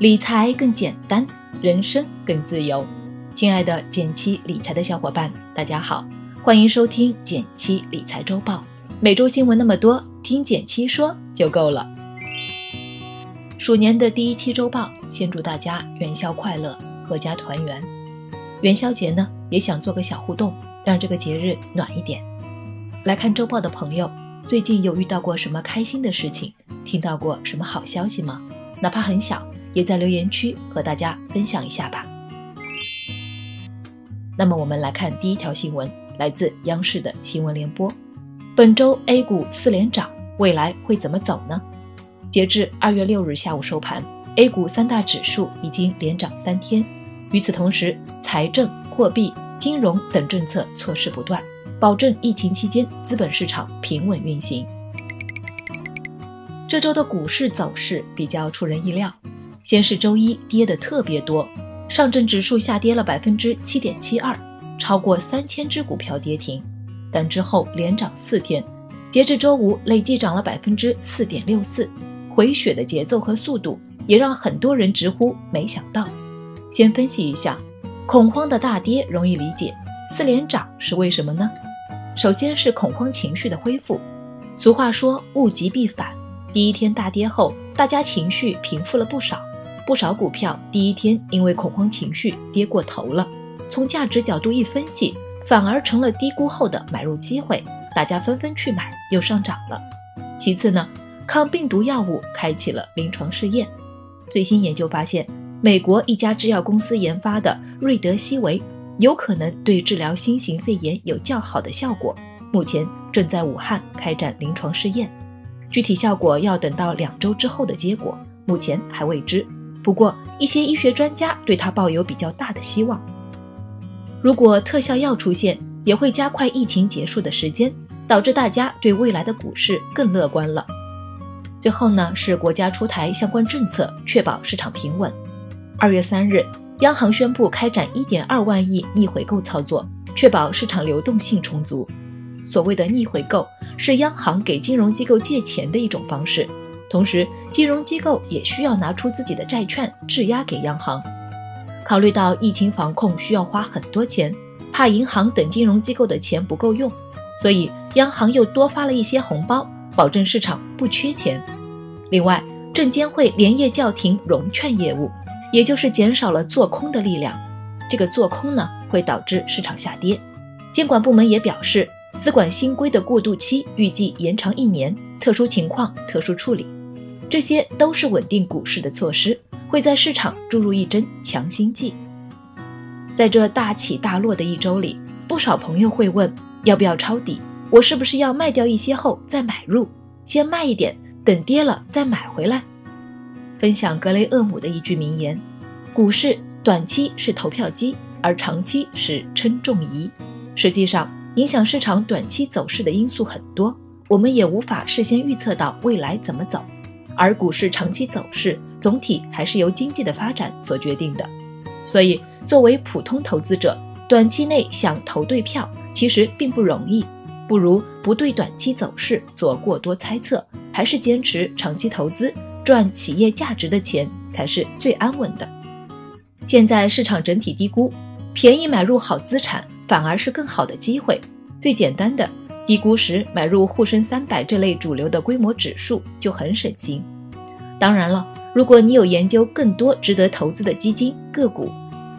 理财更简单，人生更自由。亲爱的减七理财的小伙伴，大家好，欢迎收听减七理财周报。每周新闻那么多，听减七说就够了。鼠年的第一期周报，先祝大家元宵快乐，阖家团圆。元宵节呢，也想做个小互动，让这个节日暖一点。来看周报的朋友，最近有遇到过什么开心的事情？听到过什么好消息吗？哪怕很小。也在留言区和大家分享一下吧。那么我们来看第一条新闻，来自央视的新闻联播。本周 A 股四连涨，未来会怎么走呢？截至二月六日下午收盘，A 股三大指数已经连涨三天。与此同时，财政、货币、金融等政策措施不断，保证疫情期间资本市场平稳运行。这周的股市走势比较出人意料。先是周一跌的特别多，上证指数下跌了百分之七点七二，超过三千只股票跌停。但之后连涨四天，截至周五累计涨了百分之四点六四，回血的节奏和速度也让很多人直呼没想到。先分析一下，恐慌的大跌容易理解，四连涨是为什么呢？首先是恐慌情绪的恢复。俗话说物极必反，第一天大跌后，大家情绪平复了不少。不少股票第一天因为恐慌情绪跌过头了，从价值角度一分析，反而成了低估后的买入机会，大家纷纷去买，又上涨了。其次呢，抗病毒药物开启了临床试验，最新研究发现，美国一家制药公司研发的瑞德西韦有可能对治疗新型肺炎有较好的效果，目前正在武汉开展临床试验，具体效果要等到两周之后的结果，目前还未知。不过，一些医学专家对它抱有比较大的希望。如果特效药出现，也会加快疫情结束的时间，导致大家对未来的股市更乐观了。最后呢，是国家出台相关政策，确保市场平稳。二月三日，央行宣布开展一点二万亿逆回购操作，确保市场流动性充足。所谓的逆回购，是央行给金融机构借钱的一种方式。同时，金融机构也需要拿出自己的债券质押给央行。考虑到疫情防控需要花很多钱，怕银行等金融机构的钱不够用，所以央行又多发了一些红包，保证市场不缺钱。另外，证监会连夜叫停融券业务，也就是减少了做空的力量。这个做空呢，会导致市场下跌。监管部门也表示，资管新规的过渡期预计延长一年，特殊情况特殊处理。这些都是稳定股市的措施，会在市场注入一针强心剂。在这大起大落的一周里，不少朋友会问：要不要抄底？我是不是要卖掉一些后再买入？先卖一点，等跌了再买回来？分享格雷厄姆的一句名言：股市短期是投票机，而长期是称重仪。实际上，影响市场短期走势的因素很多，我们也无法事先预测到未来怎么走。而股市长期走势总体还是由经济的发展所决定的，所以作为普通投资者，短期内想投对票其实并不容易，不如不对短期走势做过多猜测，还是坚持长期投资，赚企业价值的钱才是最安稳的。现在市场整体低估，便宜买入好资产反而是更好的机会。最简单的。低估时买入沪深三百这类主流的规模指数就很省心。当然了，如果你有研究更多值得投资的基金个股，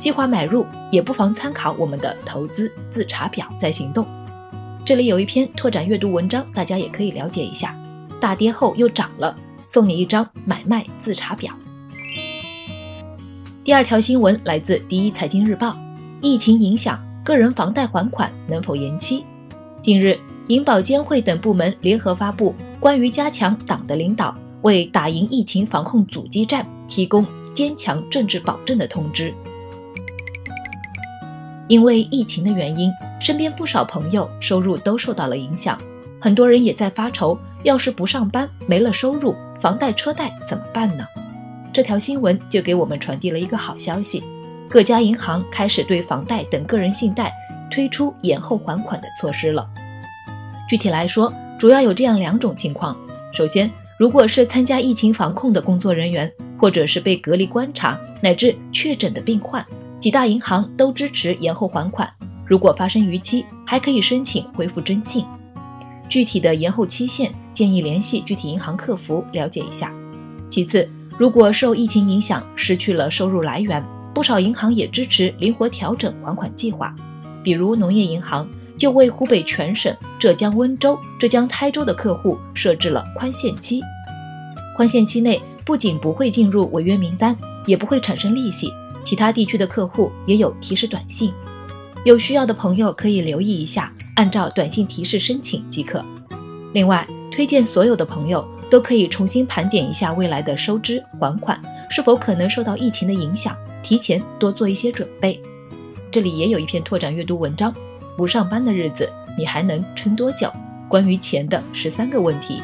计划买入也不妨参考我们的投资自查表再行动。这里有一篇拓展阅读文章，大家也可以了解一下。大跌后又涨了，送你一张买卖自查表。第二条新闻来自第一财经日报：疫情影响个人房贷还款能否延期？近日。银保监会等部门联合发布关于加强党的领导，为打赢疫情防控阻击战提供坚强政治保证的通知。因为疫情的原因，身边不少朋友收入都受到了影响，很多人也在发愁，要是不上班没了收入，房贷车贷怎么办呢？这条新闻就给我们传递了一个好消息：各家银行开始对房贷等个人信贷推出延后还款的措施了。具体来说，主要有这样两种情况：首先，如果是参加疫情防控的工作人员，或者是被隔离观察乃至确诊的病患，几大银行都支持延后还款。如果发生逾期，还可以申请恢复征信。具体的延后期限，建议联系具体银行客服了解一下。其次，如果受疫情影响失去了收入来源，不少银行也支持灵活调整还款计划。比如农业银行就为湖北全省、浙江温州、浙江台州的客户设置了宽限期。宽限期内不仅不会进入违约名单，也不会产生利息。其他地区的客户也有提示短信。有需要的朋友可以留意一下，按照短信提示申请即可。另外，推荐所有的朋友都可以重新盘点一下未来的收支还款是否可能受到疫情的影响，提前多做一些准备。这里也有一篇拓展阅读文章：不上班的日子你还能撑多久？关于钱的十三个问题。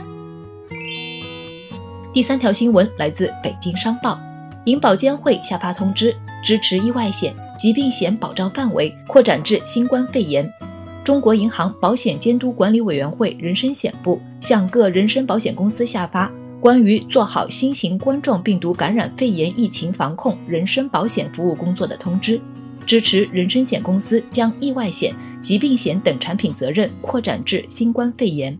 第三条新闻来自北京商报，银保监会下发通知。支持意外险、疾病险保障范围扩展至新冠肺炎。中国银行保险监督管理委员会人身险部向各人身保险公司下发关于做好新型冠状病毒感染肺炎疫情防控人身保险服务工作的通知，支持人身险公司将意外险、疾病险等产品责任扩展至新冠肺炎。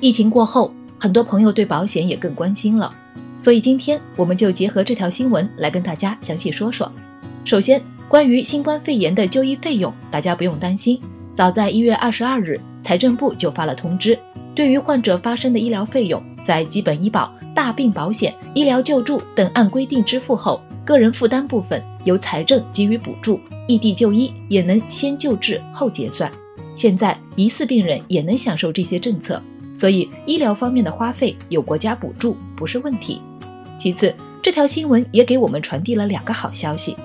疫情过后，很多朋友对保险也更关心了。所以今天我们就结合这条新闻来跟大家详细说说。首先，关于新冠肺炎的就医费用，大家不用担心。早在一月二十二日，财政部就发了通知，对于患者发生的医疗费用，在基本医保、大病保险、医疗救助等按规定支付后，个人负担部分由财政给予补助，异地就医也能先救治后结算。现在疑似病人也能享受这些政策。所以，医疗方面的花费有国家补助不是问题。其次，这条新闻也给我们传递了两个好消息：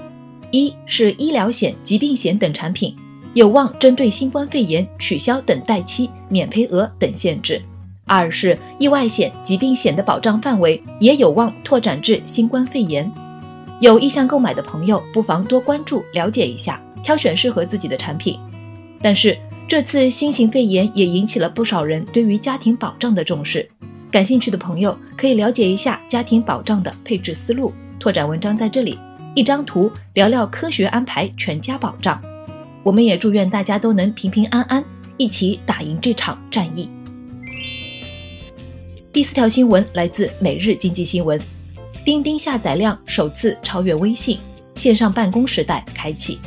一是医疗险、疾病险等产品有望针对新冠肺炎取消等待期、免赔额等限制；二是意外险、疾病险的保障范围也有望拓展至新冠肺炎。有意向购买的朋友，不妨多关注了解一下，挑选适合自己的产品。但是，这次新型肺炎也引起了不少人对于家庭保障的重视，感兴趣的朋友可以了解一下家庭保障的配置思路。拓展文章在这里，一张图聊聊科学安排全家保障。我们也祝愿大家都能平平安安，一起打赢这场战役。第四条新闻来自每日经济新闻，钉钉下载量首次超越微信，线上办公时代开启。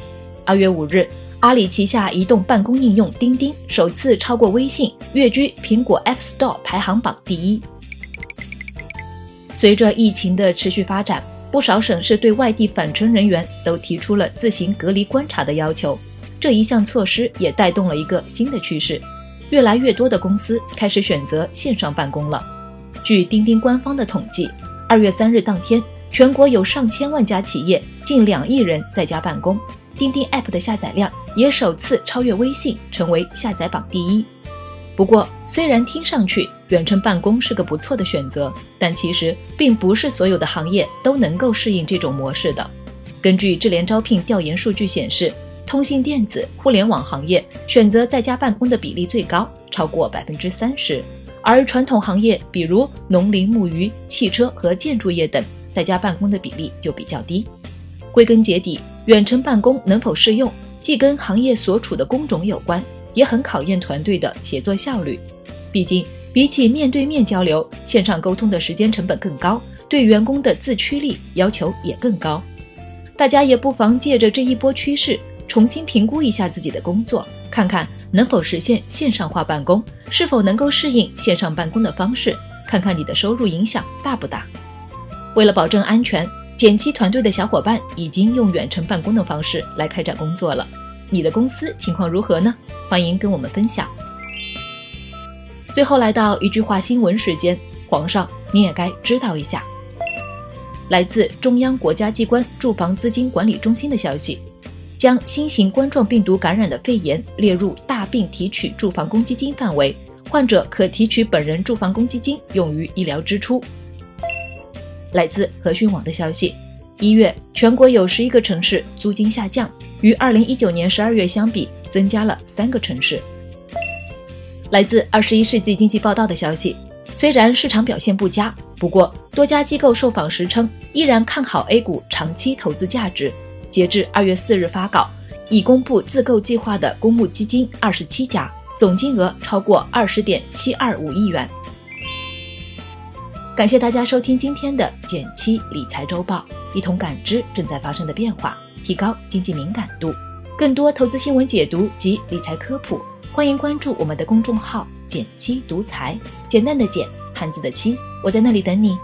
二月五日。阿里旗下移动办公应用钉钉首次超过微信，跃居苹果 App Store 排行榜第一。随着疫情的持续发展，不少省市对外地返程人员都提出了自行隔离观察的要求。这一项措施也带动了一个新的趋势，越来越多的公司开始选择线上办公了。据钉钉官方的统计，二月三日当天，全国有上千万家企业，近两亿人在家办公。钉钉 App 的下载量也首次超越微信，成为下载榜第一。不过，虽然听上去远程办公是个不错的选择，但其实并不是所有的行业都能够适应这种模式的。根据智联招聘调研数据显示，通信电子、互联网行业选择在家办公的比例最高，超过百分之三十；而传统行业，比如农林牧渔、汽车和建筑业等，在家办公的比例就比较低。归根结底。远程办公能否适用，既跟行业所处的工种有关，也很考验团队的协作效率。毕竟，比起面对面交流，线上沟通的时间成本更高，对员工的自驱力要求也更高。大家也不妨借着这一波趋势，重新评估一下自己的工作，看看能否实现线上化办公，是否能够适应线上办公的方式，看看你的收入影响大不大。为了保证安全。减七团队的小伙伴已经用远程办公的方式来开展工作了，你的公司情况如何呢？欢迎跟我们分享。最后来到一句话新闻时间，皇上你也该知道一下。来自中央国家机关住房资金管理中心的消息，将新型冠状病毒感染的肺炎列入大病提取住房公积金范围，患者可提取本人住房公积金用于医疗支出。来自和讯网的消息，一月全国有十一个城市租金下降，与二零一九年十二月相比增加了三个城市。来自二十一世纪经济报道的消息，虽然市场表现不佳，不过多家机构受访时称依然看好 A 股长期投资价值。截至二月四日发稿，已公布自购计划的公募基金二十七家，总金额超过二十点七二五亿元。感谢大家收听今天的减七理财周报，一同感知正在发生的变化，提高经济敏感度。更多投资新闻解读及理财科普，欢迎关注我们的公众号“减七独裁，简单的简，汉字的七，我在那里等你。